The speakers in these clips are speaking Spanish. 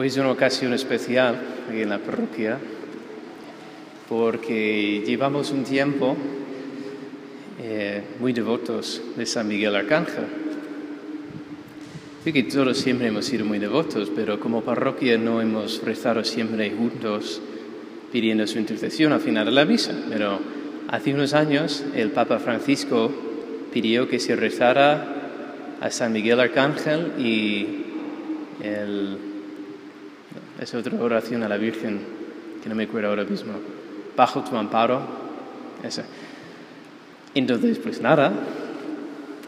Hoy es una ocasión especial aquí en la parroquia porque llevamos un tiempo eh, muy devotos de San Miguel Arcángel. Sé que todos siempre hemos sido muy devotos, pero como parroquia no hemos rezado siempre juntos pidiendo su intercesión al final de la misa. Pero hace unos años el Papa Francisco pidió que se rezara a San Miguel Arcángel y el es otra oración a la Virgen que no me acuerdo ahora mismo. Bajo tu amparo. Esa. Entonces, pues nada,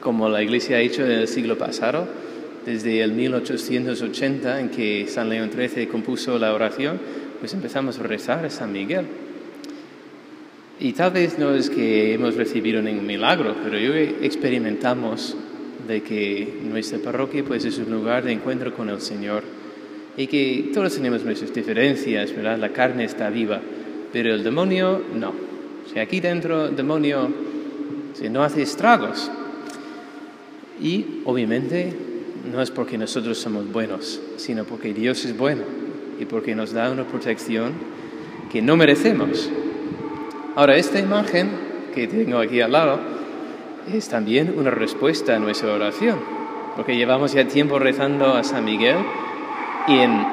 como la Iglesia ha hecho en el siglo pasado, desde el 1880 en que San León XIII compuso la oración, pues empezamos a rezar a San Miguel. Y tal vez no es que hemos recibido ningún milagro, pero hoy experimentamos de que nuestra parroquia pues es un lugar de encuentro con el Señor y que todos tenemos nuestras diferencias, ¿verdad? La carne está viva, pero el demonio no. O sea, aquí dentro el demonio no hace estragos. Y obviamente no es porque nosotros somos buenos, sino porque Dios es bueno y porque nos da una protección que no merecemos. Ahora, esta imagen que tengo aquí al lado es también una respuesta a nuestra oración, porque llevamos ya tiempo rezando a San Miguel y en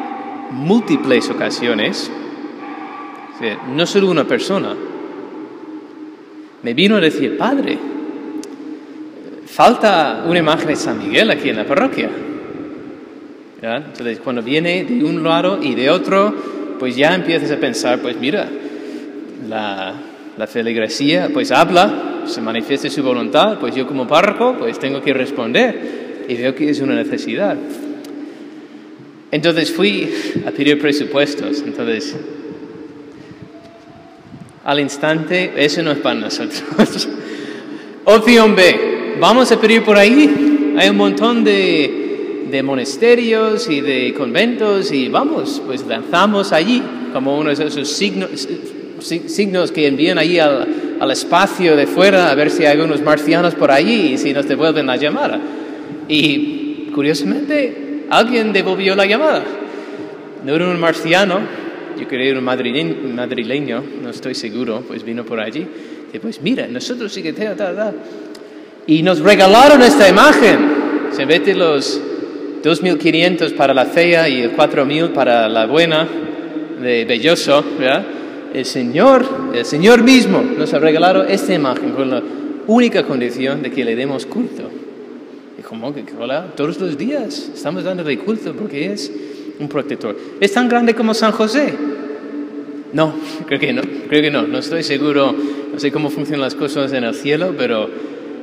múltiples ocasiones, no solo una persona, me vino a decir, Padre, falta una imagen de San Miguel aquí en la parroquia. Entonces, cuando viene de un lado y de otro, pues ya empiezas a pensar, pues mira, la, la feligresía pues habla, se manifiesta su voluntad, pues yo como párroco pues tengo que responder y veo que es una necesidad. Entonces fui a pedir presupuestos. Entonces, al instante, eso no es para nosotros. Opción B, vamos a pedir por ahí. Hay un montón de, de monasterios y de conventos y vamos, pues lanzamos allí como uno de esos signos, signos que envían allí al, al, espacio de fuera a ver si hay algunos marcianos por allí y si nos devuelven la llamada. Y curiosamente, alguien devolvió la llamada. No era un marciano, yo creo un madrileño, no estoy seguro, pues vino por allí. Y pues mira, nosotros sí que te da, Y nos regalaron esta imagen. Se vete los 2.500 para la fea y el 4.000 para la buena de Belloso, ¿verdad? El Señor, el Señor mismo nos ha regalado esta imagen con la única condición de que le demos culto. ¿Cómo que hola? Todos los días estamos dándole culto porque es un protector. ¿Es tan grande como San José? No, creo que no, creo que no, no estoy seguro, no sé cómo funcionan las cosas en el cielo, pero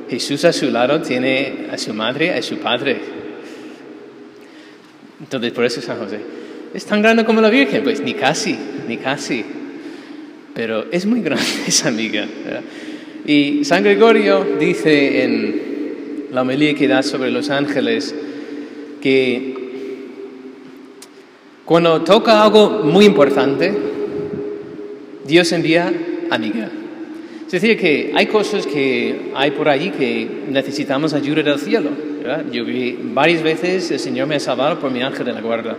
Jesús a su lado tiene a su madre, a su padre. Entonces, por eso San José. ¿Es tan grande como la Virgen? Pues ni casi, ni casi. Pero es muy grande esa amiga. Y San Gregorio dice en la homilía que da sobre los ángeles, que cuando toca algo muy importante, Dios envía a Miguel. Es decir, que hay cosas que hay por allí que necesitamos ayuda del cielo. Yo vi varias veces el Señor me ha salvado por mi ángel de la guarda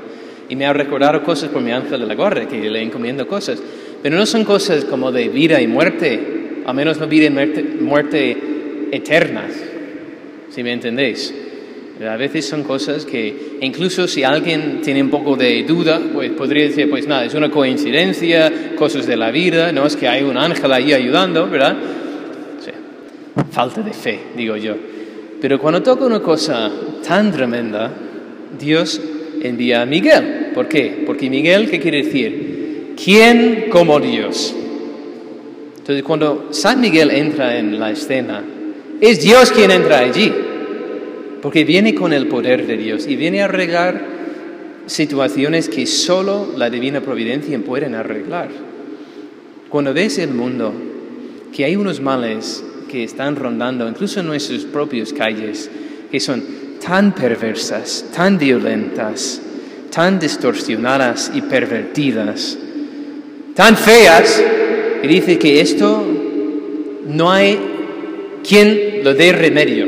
y me ha recordado cosas por mi ángel de la guarda, que le encomiendo cosas. Pero no son cosas como de vida y muerte, a menos no vida y muerte, muerte eternas si me entendéis. A veces son cosas que incluso si alguien tiene un poco de duda, pues podría decir, pues nada, es una coincidencia, cosas de la vida, no es que hay un ángel ahí ayudando, ¿verdad? Falta de fe, digo yo. Pero cuando toca una cosa tan tremenda, Dios envía a Miguel. ¿Por qué? Porque Miguel, ¿qué quiere decir? ¿Quién como Dios? Entonces, cuando San Miguel entra en la escena, es Dios quien entra allí, porque viene con el poder de Dios y viene a arreglar situaciones que solo la divina providencia puede arreglar. Cuando ves el mundo, que hay unos males que están rondando, incluso en nuestras propias calles, que son tan perversas, tan violentas, tan distorsionadas y pervertidas, tan feas, y dice que esto no hay quien lo dé remedio.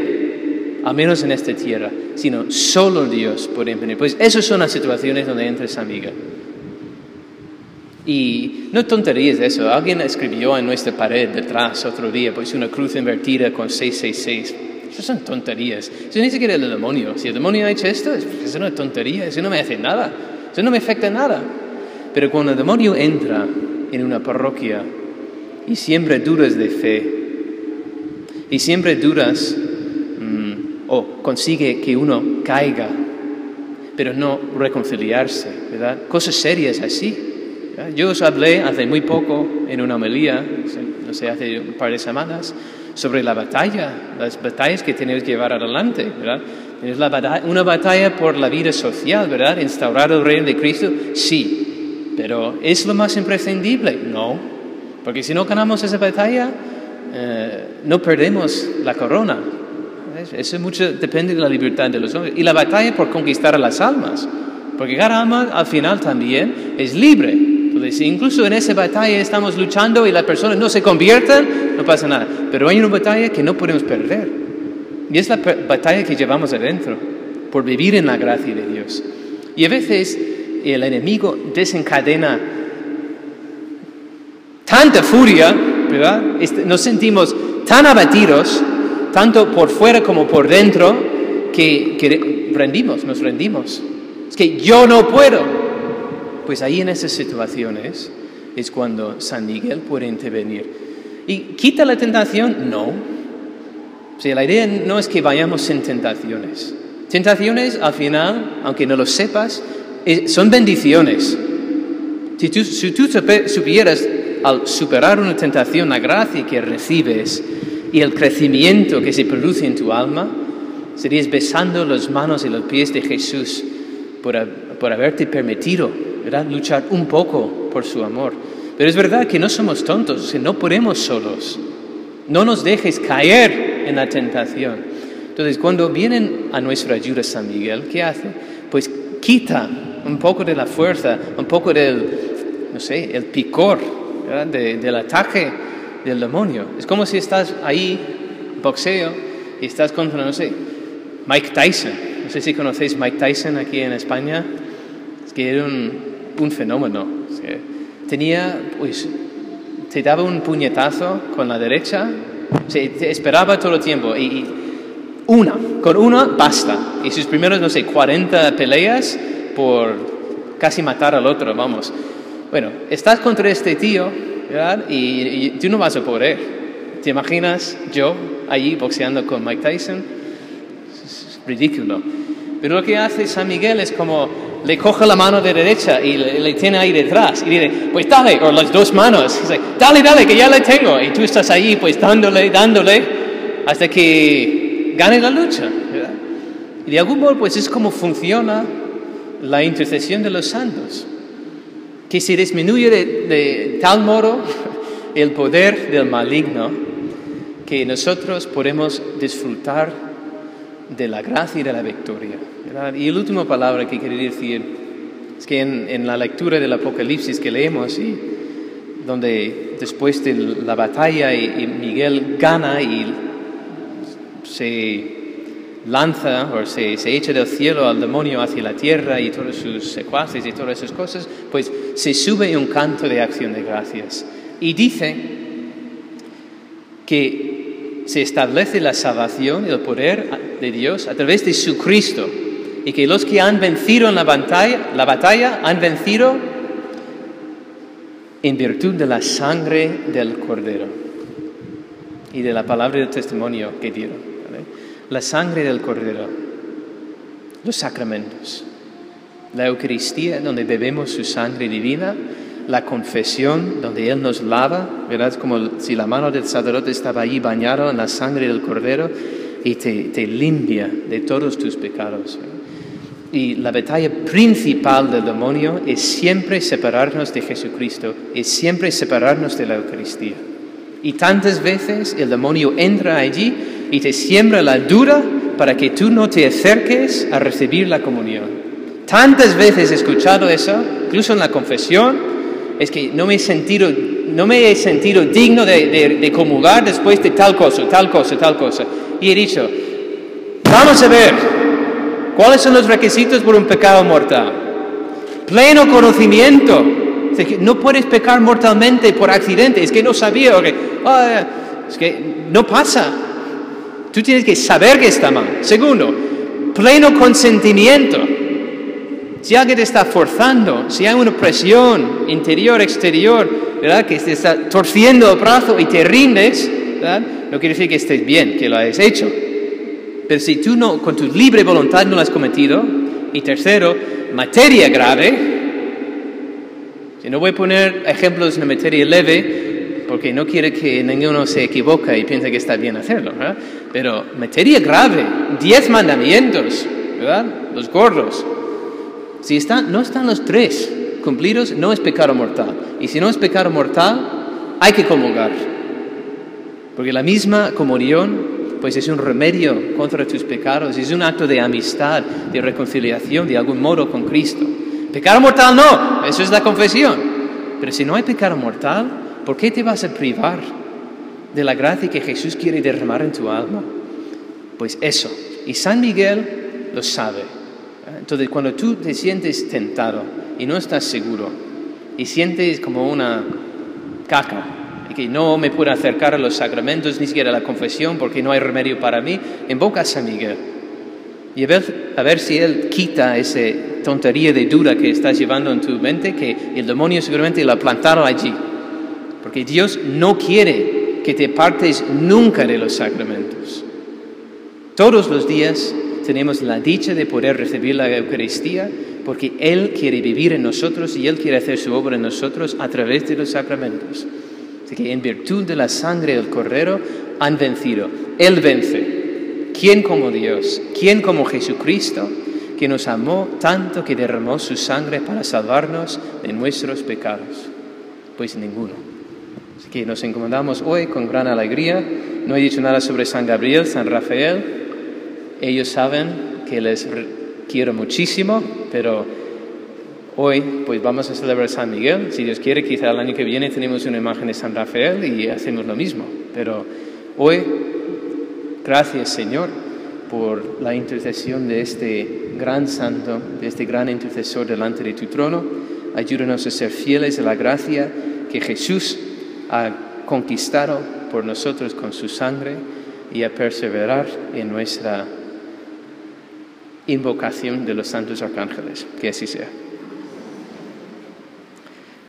al menos en esta tierra, sino solo Dios puede impedir. Pues esas son las situaciones donde entra San Miguel. Y no tonterías eso. Alguien escribió en nuestra pared detrás otro día, pues una cruz invertida con 666. Eso son tonterías. Eso ni siquiera el demonio. Si el demonio ha hecho esto, es una tontería. Eso no me hace nada. Eso no me afecta nada. Pero cuando el demonio entra en una parroquia y siempre dudas de fe, y siempre dudas mm, o consigue que uno caiga, pero no reconciliarse, ¿verdad? Cosas serias así. Yo os hablé hace muy poco en una homilía, no sé, hace un par de semanas, sobre la batalla, las batallas que tenéis que llevar adelante, ¿verdad? una batalla por la vida social, ¿verdad? Instaurar el reino de Cristo, sí, pero ¿es lo más imprescindible? No, porque si no ganamos esa batalla, eh, no perdemos la corona. Eso mucho depende de la libertad de los hombres. Y la batalla por conquistar a las almas, porque cada alma al final también es libre. Entonces, incluso en esa batalla estamos luchando y las personas no se convierten, no pasa nada. Pero hay una batalla que no podemos perder. Y es la batalla que llevamos adentro, por vivir en la gracia de Dios. Y a veces el enemigo desencadena tanta furia, ¿verdad? Este, nos sentimos tan abatidos, tanto por fuera como por dentro, que, que rendimos, nos rendimos. Es que yo no puedo, pues ahí en esas situaciones es cuando San Miguel puede intervenir. ¿Y quita la tentación? No. O sea, la idea no es que vayamos sin tentaciones. Tentaciones, al final, aunque no lo sepas, son bendiciones. Si tú, si tú supieras al superar una tentación la gracia que recibes y el crecimiento que se produce en tu alma, serías besando las manos y los pies de Jesús por, por haberte permitido luchar un poco por su amor. Pero es verdad que no somos tontos, no podemos solos. No nos dejes caer en la tentación. Entonces, cuando vienen a nuestra ayuda San Miguel, ¿qué hace? Pues quita un poco de la fuerza, un poco del, no sé, el picor del ataque del demonio. Es como si estás ahí, boxeo, y estás contra, no sé, Mike Tyson. No sé si conocéis Mike Tyson aquí en España. Es que era un, fenómeno. Tenía, pues, te daba un puñetazo con la derecha, te esperaba todo el tiempo y, una, con una basta. Y sus primeros, no sé, 40 peleas por casi matar al otro, vamos. Bueno, estás contra este tío, ¿verdad? Y, tú no vas a poder. ¿Te imaginas yo allí boxeando con Mike Tyson? Es ridículo. Pero lo que hace San Miguel es como le coge la mano de derecha y le, tiene ahí detrás y dice, pues dale, o las dos manos, dice, dale, dale, que ya le tengo. Y tú estás ahí pues dándole, dándole, hasta que gane la lucha. Y de algún modo pues es como funciona la intercesión de los santos, que se disminuye de tal modo el poder del maligno que nosotros podemos disfrutar de la gracia y de la victoria. Y la última palabra que quería decir es que en, la lectura del Apocalipsis que leemos, y donde después de la batalla y, Miguel gana y se lanza o se, se, echa del cielo al demonio hacia la tierra y todos sus secuaces y todas esas cosas, pues se sube un canto de acción de gracias y dice que se establece la salvación y el poder de Dios a través de su Cristo. Y que los que han vencido en la batalla, la batalla han vencido en virtud de la sangre del Cordero y de la palabra del testimonio que dieron. La sangre del Cordero, los sacramentos, la Eucaristía donde bebemos su sangre divina la confesión, donde Él nos lava, ¿verdad? Como si la mano del sacerdote estaba allí bañado en la sangre del cordero y te, limpia de todos tus pecados. Y la batalla principal del demonio es siempre separarnos de Jesucristo, es siempre separarnos de la Eucaristía. Y tantas veces el demonio entra allí y te siembra la duda para que tú no te acerques a recibir la comunión. Tantas veces he escuchado eso, incluso en la confesión, es que no me he sentido, no me he sentido digno de, comulgar después de tal cosa, tal cosa, tal cosa. Y he dicho, Vamos a ver, ¿cuáles son los requisitos por un pecado mortal? Pleno conocimiento. no puedes pecar mortalmente por accidente, es que no sabía, ah, es que no pasa. Tú tienes que saber que está mal. Segundo, pleno consentimiento. Si alguien te está forzando, si hay una presión interior, exterior, ¿verdad? Que te está torciendo el brazo y te rindes. No quiere decir que estés bien, que lo hayas hecho. Pero si tú no, con tu libre voluntad no lo has cometido, y tercero, materia grave, si no voy a poner ejemplos de materia leve, porque no quiere que ninguno se equivoque y piense que está bien hacerlo, ¿verdad? Pero materia grave, diez mandamientos, ¿verdad? Los gordos. Si están, no están los tres cumplidos, no es pecado mortal. Y si no es pecado mortal, hay que comulgar. Porque la misma comunión pues es un remedio contra tus pecados, es un acto de amistad, de reconciliación de algún modo con Cristo. Pecado mortal no, eso es la confesión. Pero si no hay pecado mortal, ¿por qué te vas a privar de la gracia que Jesús quiere derramar en tu alma? Pues eso. Y San Miguel lo sabe. Entonces, cuando tú te sientes tentado y no estás seguro y sientes como una caca y que no me puedo acercar a los sacramentos ni siquiera a la confesión porque no hay remedio para mí, invoca a San Miguel. Y a ver, a ver si Él quita esa tontería de duda que estás llevando en tu mente, que el demonio seguramente la plantaron allí. Porque Dios no quiere que te partes nunca de los sacramentos. Todos los días tenemos la dicha de poder recibir la Eucaristía porque Él quiere vivir en nosotros y Él quiere hacer su obra en nosotros a través de los sacramentos. Así que en virtud de la sangre del Cordero han vencido. Él vence. ¿Quién como Dios? ¿Quién como Jesucristo? que nos amó tanto que derramó su sangre para salvarnos de nuestros pecados? Pues ninguno. Así que nos encomendamos hoy con gran alegría. No he dicho nada sobre San Gabriel, San Rafael. Ellos saben que les quiero muchísimo, pero hoy pues vamos a celebrar San Miguel. Si Dios quiere, quizá el año que viene tenemos una imagen de San Rafael y hacemos lo mismo. Pero hoy, gracias Señor por la intercesión de este gran santo, de este gran intercesor delante de tu trono. Ayúdanos a ser fieles a la gracia que Jesús ha conquistado por nosotros con su sangre y a perseverar en nuestra invocación de los santos arcángeles. Que así sea.